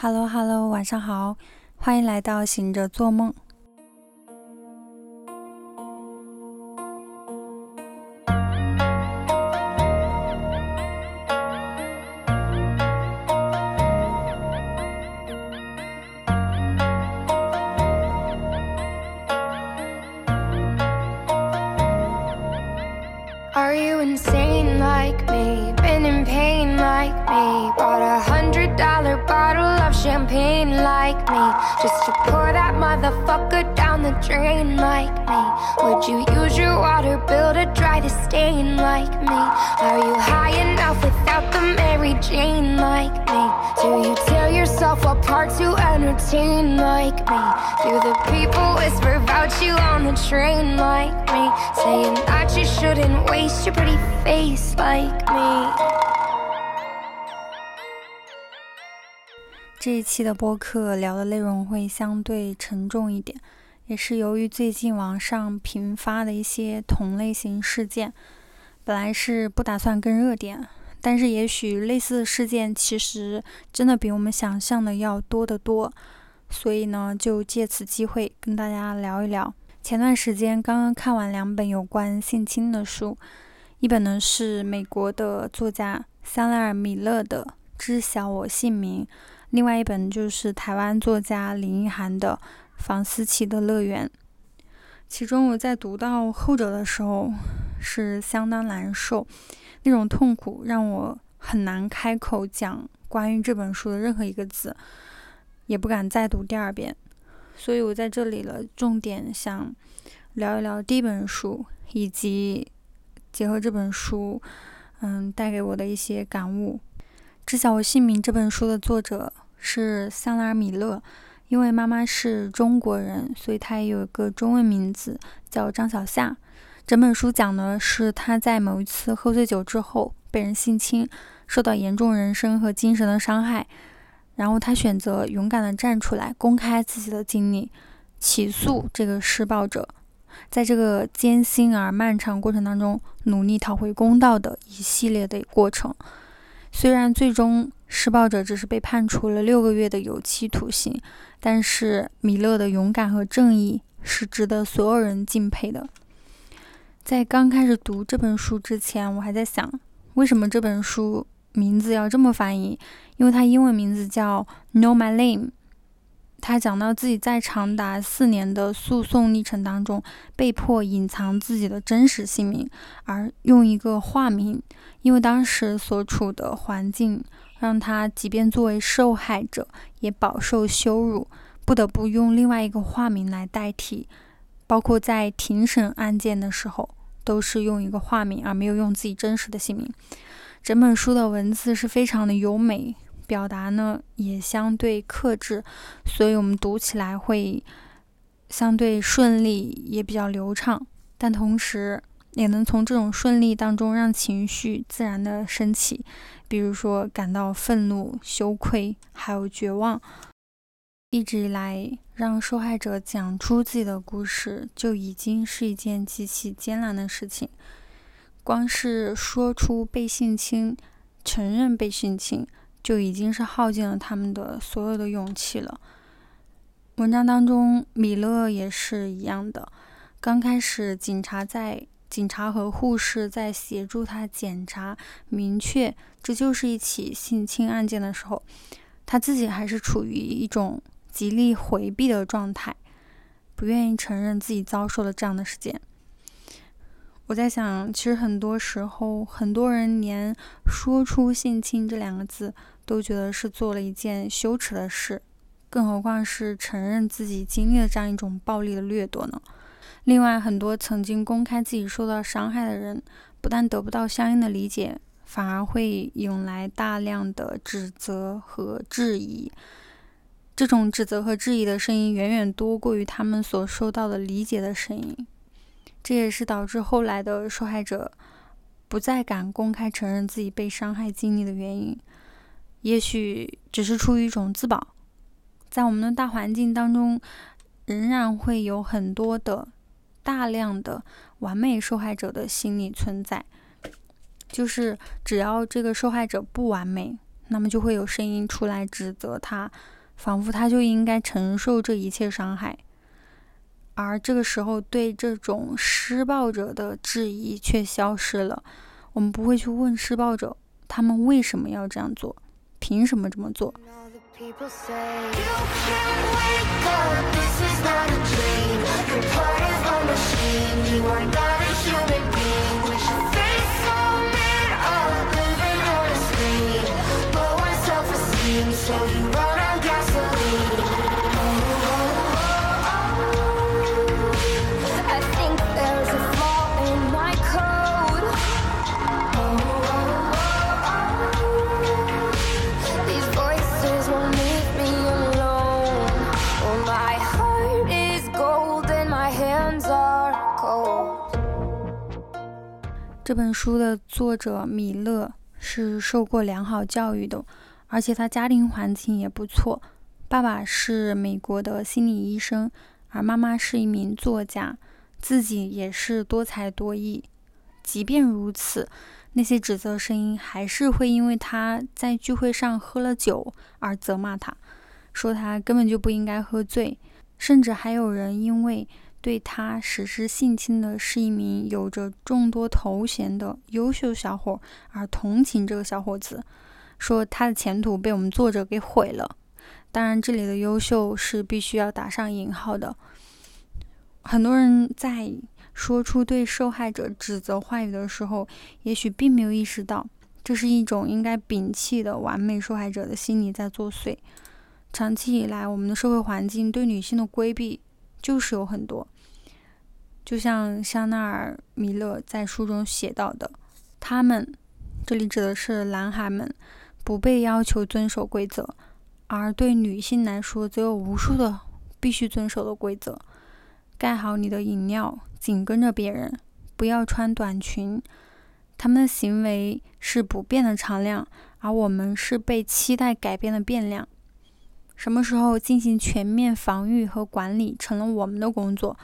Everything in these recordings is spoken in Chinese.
Hello Hello，晚上好，欢迎来到醒着做梦。Are you insane like me? Been in pain like me? Bought a hundred dollar bottle of champagne like me? Just to pour that motherfucker down the drain like me? Would you use your water bill to dry the stain like me? Are you high enough without the Mary Jane like me? Do you tear yourself apart to entertain like me? Do the people whisper about you on the train like me? Saying that you shouldn't waste your pretty face like me. 这一期的播客聊的内容会相对沉重一点，也是由于最近网上频发的一些同类型事件。本来是不打算跟热点，但是也许类似的事件其实真的比我们想象的要多得多，所以呢，就借此机会跟大家聊一聊。前段时间刚刚看完两本有关性侵的书，一本呢是美国的作家香奈儿·米勒的《知晓我姓名》。另外一本就是台湾作家林奕涵的《房思琪的乐园》，其中我在读到后者的时候是相当难受，那种痛苦让我很难开口讲关于这本书的任何一个字，也不敢再读第二遍。所以我在这里了，重点想聊一聊第一本书，以及结合这本书，嗯，带给我的一些感悟。知晓我姓名这本书的作者是香奈儿·米勒，因为妈妈是中国人，所以她也有一个中文名字叫张小夏。整本书讲的是她在某一次喝醉酒之后被人性侵，受到严重人身和精神的伤害，然后她选择勇敢地站出来，公开自己的经历，起诉这个施暴者，在这个艰辛而漫长过程当中，努力讨回公道的一系列的过程。虽然最终施暴者只是被判处了六个月的有期徒刑，但是米勒的勇敢和正义是值得所有人敬佩的。在刚开始读这本书之前，我还在想，为什么这本书名字要这么翻译？因为它英文名字叫《Know My Name》。他讲到自己在长达四年的诉讼历程当中，被迫隐藏自己的真实姓名，而用一个化名，因为当时所处的环境让他即便作为受害者也饱受羞辱，不得不用另外一个化名来代替，包括在庭审案件的时候，都是用一个化名，而没有用自己真实的姓名。整本书的文字是非常的优美。表达呢也相对克制，所以我们读起来会相对顺利，也比较流畅。但同时也能从这种顺利当中让情绪自然的升起，比如说感到愤怒、羞愧，还有绝望。一直以来，让受害者讲出自己的故事，就已经是一件极其艰难的事情。光是说出被性侵，承认被性侵。就已经是耗尽了他们的所有的勇气了。文章当中，米勒也是一样的。刚开始，警察在警察和护士在协助他检查，明确这就是一起性侵案件的时候，他自己还是处于一种极力回避的状态，不愿意承认自己遭受了这样的事件。我在想，其实很多时候，很多人连说出“性侵”这两个字。都觉得是做了一件羞耻的事，更何况是承认自己经历了这样一种暴力的掠夺呢？另外，很多曾经公开自己受到伤害的人，不但得不到相应的理解，反而会引来大量的指责和质疑。这种指责和质疑的声音远远多过于他们所受到的理解的声音，这也是导致后来的受害者不再敢公开承认自己被伤害经历的原因。也许只是出于一种自保，在我们的大环境当中，仍然会有很多的大量的完美受害者的心理存在。就是只要这个受害者不完美，那么就会有声音出来指责他，仿佛他就应该承受这一切伤害。而这个时候，对这种施暴者的质疑却消失了。我们不会去问施暴者，他们为什么要这样做，凭什么这么做。这本书的作者米勒是受过良好教育的，而且他家庭环境也不错。爸爸是美国的心理医生，而妈妈是一名作家，自己也是多才多艺。即便如此，那些指责声音还是会因为他在聚会上喝了酒而责骂他，说他根本就不应该喝醉，甚至还有人因为。对他实施性侵的是一名有着众多头衔的优秀小伙，而同情这个小伙子，说他的前途被我们作者给毁了。当然，这里的优秀是必须要打上引号的。很多人在说出对受害者指责话语的时候，也许并没有意识到，这是一种应该摒弃的完美受害者的心理在作祟。长期以来，我们的社会环境对女性的规避。就是有很多，就像香奈儿、米勒在书中写到的，他们这里指的是男孩们不被要求遵守规则，而对女性来说，则有无数的必须遵守的规则：盖好你的饮料，紧跟着别人，不要穿短裙。他们的行为是不变的常量，而我们是被期待改变的变量。什么时候进行全面防御和管理成了我们的工作？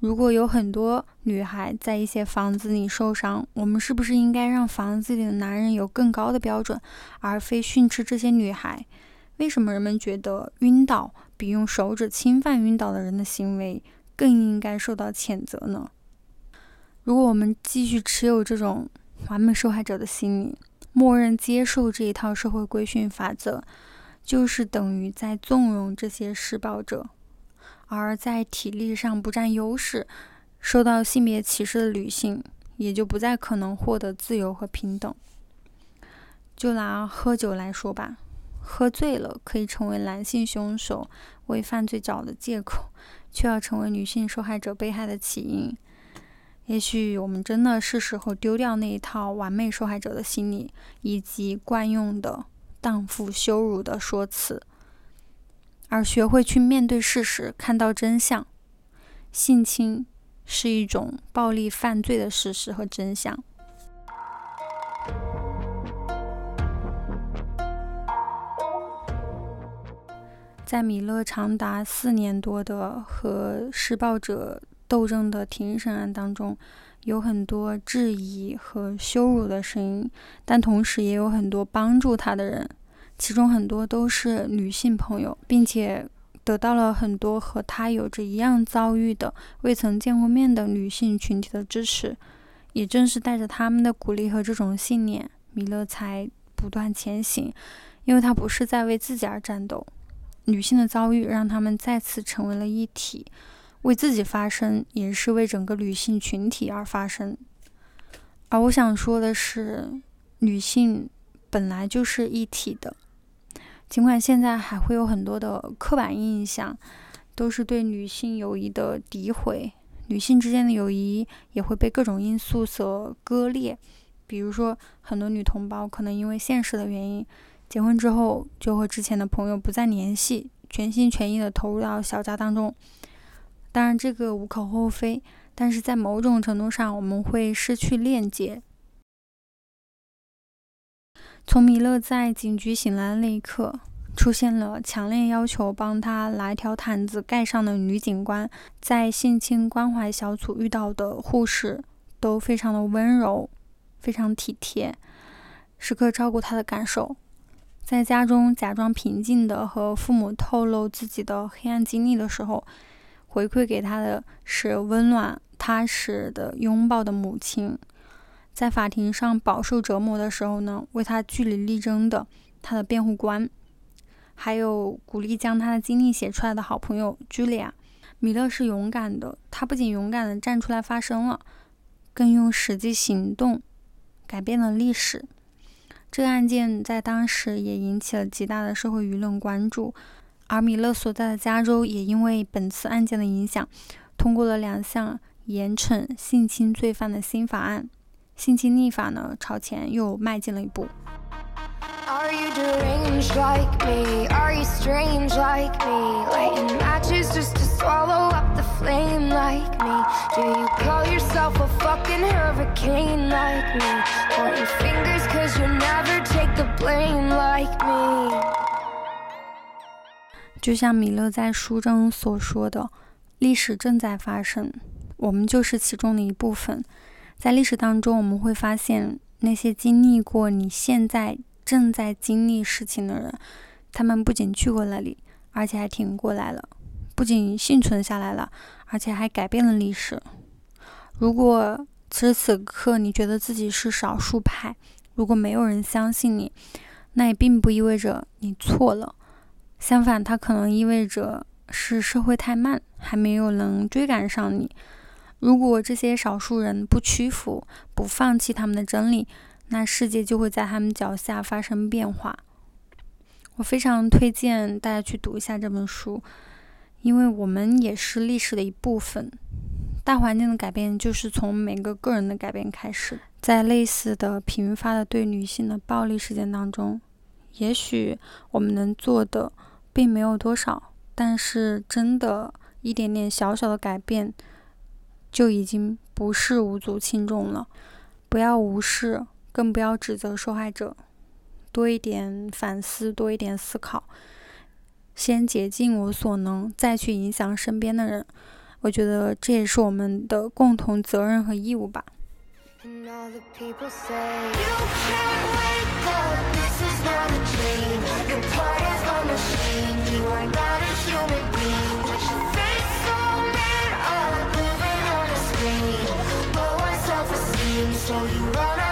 如果有很多女孩在一些房子里受伤，我们是不是应该让房子里的男人有更高的标准，而非训斥这些女孩？为什么人们觉得晕倒比用手指侵犯晕倒的人的行为更应该受到谴责呢？如果我们继续持有这种完美受害者的心理，默认接受这一套社会规训法则。就是等于在纵容这些施暴者，而在体力上不占优势、受到性别歧视的女性，也就不再可能获得自由和平等。就拿喝酒来说吧，喝醉了可以成为男性凶手为犯罪找的借口，却要成为女性受害者被害的起因。也许我们真的是时候丢掉那一套完美受害者的心理，以及惯用的。荡妇羞辱的说辞，而学会去面对事实，看到真相。性侵是一种暴力犯罪的事实和真相。在米勒长达四年多的和施暴者斗争的庭审案当中。有很多质疑和羞辱的声音，但同时也有很多帮助他的人，其中很多都是女性朋友，并且得到了很多和他有着一样遭遇的未曾见过面的女性群体的支持。也正是带着他们的鼓励和这种信念，米勒才不断前行，因为他不是在为自己而战斗。女性的遭遇让他们再次成为了一体。为自己发声，也是为整个女性群体而发声。而我想说的是，女性本来就是一体的。尽管现在还会有很多的刻板印象，都是对女性友谊的诋毁，女性之间的友谊也会被各种因素所割裂。比如说，很多女同胞可能因为现实的原因，结婚之后就和之前的朋友不再联系，全心全意的投入到小家当中。当然，这个无可厚非，但是在某种程度上，我们会失去链接。从米勒在警局醒来的那一刻，出现了强烈要求帮他拿一条毯子盖上的女警官，在性侵关怀小组遇到的护士都非常的温柔，非常体贴，时刻照顾他的感受。在家中假装平静的和父母透露自己的黑暗经历的时候，回馈给他的是温暖踏实的拥抱的母亲；在法庭上饱受折磨的时候呢，为他据理力争的他的辩护官，还有鼓励将他的经历写出来的好朋友茱莉亚。米勒是勇敢的，他不仅勇敢的站出来发声了，更用实际行动改变了历史。这个案件在当时也引起了极大的社会舆论关注，而米勒所在的加州也因为本次案件的影响，通过了两项严惩性侵罪犯的新法案，性侵立法呢朝前又迈进了一步。Are you deranged like me? Are you strange like me? Lighting matches just to swallow up the flame like me? Do you call yourself a fucking hurricane like me? Point your fingers cause you never take the blame like me. 就像米勒在书中所说的，历史正在发生，我们就是其中的一部分。在历史当中，我们会发现那些经历过你现在正在经历事情的人，他们不仅去过那里，而且还挺过来了；不仅幸存下来了，而且还改变了历史。如果此时此刻你觉得自己是少数派，如果没有人相信你，那也并不意味着你错了。相反，它可能意味着是社会太慢，还没有能追赶上你。如果这些少数人不屈服，不放弃他们的真理，那世界就会在他们脚下发生变化。我非常推荐大家去读一下这本书，因为我们也是历史的一部分。大环境的改变就是从每个个人的改变开始。在类似的频发的对女性的暴力事件当中，也许我们能做的并没有多少，但是真的一点点小小的改变，就已经不是无足轻重了。不要无视。更不要指责受害者，多一点反思，多一点思考，先竭尽我所能，再去影响身边的人。我觉得这也是我们的共同责任和义务吧。And all the people say, You can't wake up, this is not a dream. You're part of a machine, you are not a human being. Put your face so on mirror, moving on a screen. Lower self esteem, so you wanna.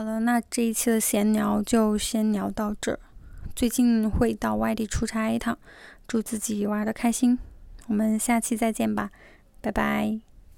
好了，那这一期的闲聊就先聊到这儿。最近会到外地出差一趟，祝自己玩的开心。我们下期再见吧，拜拜。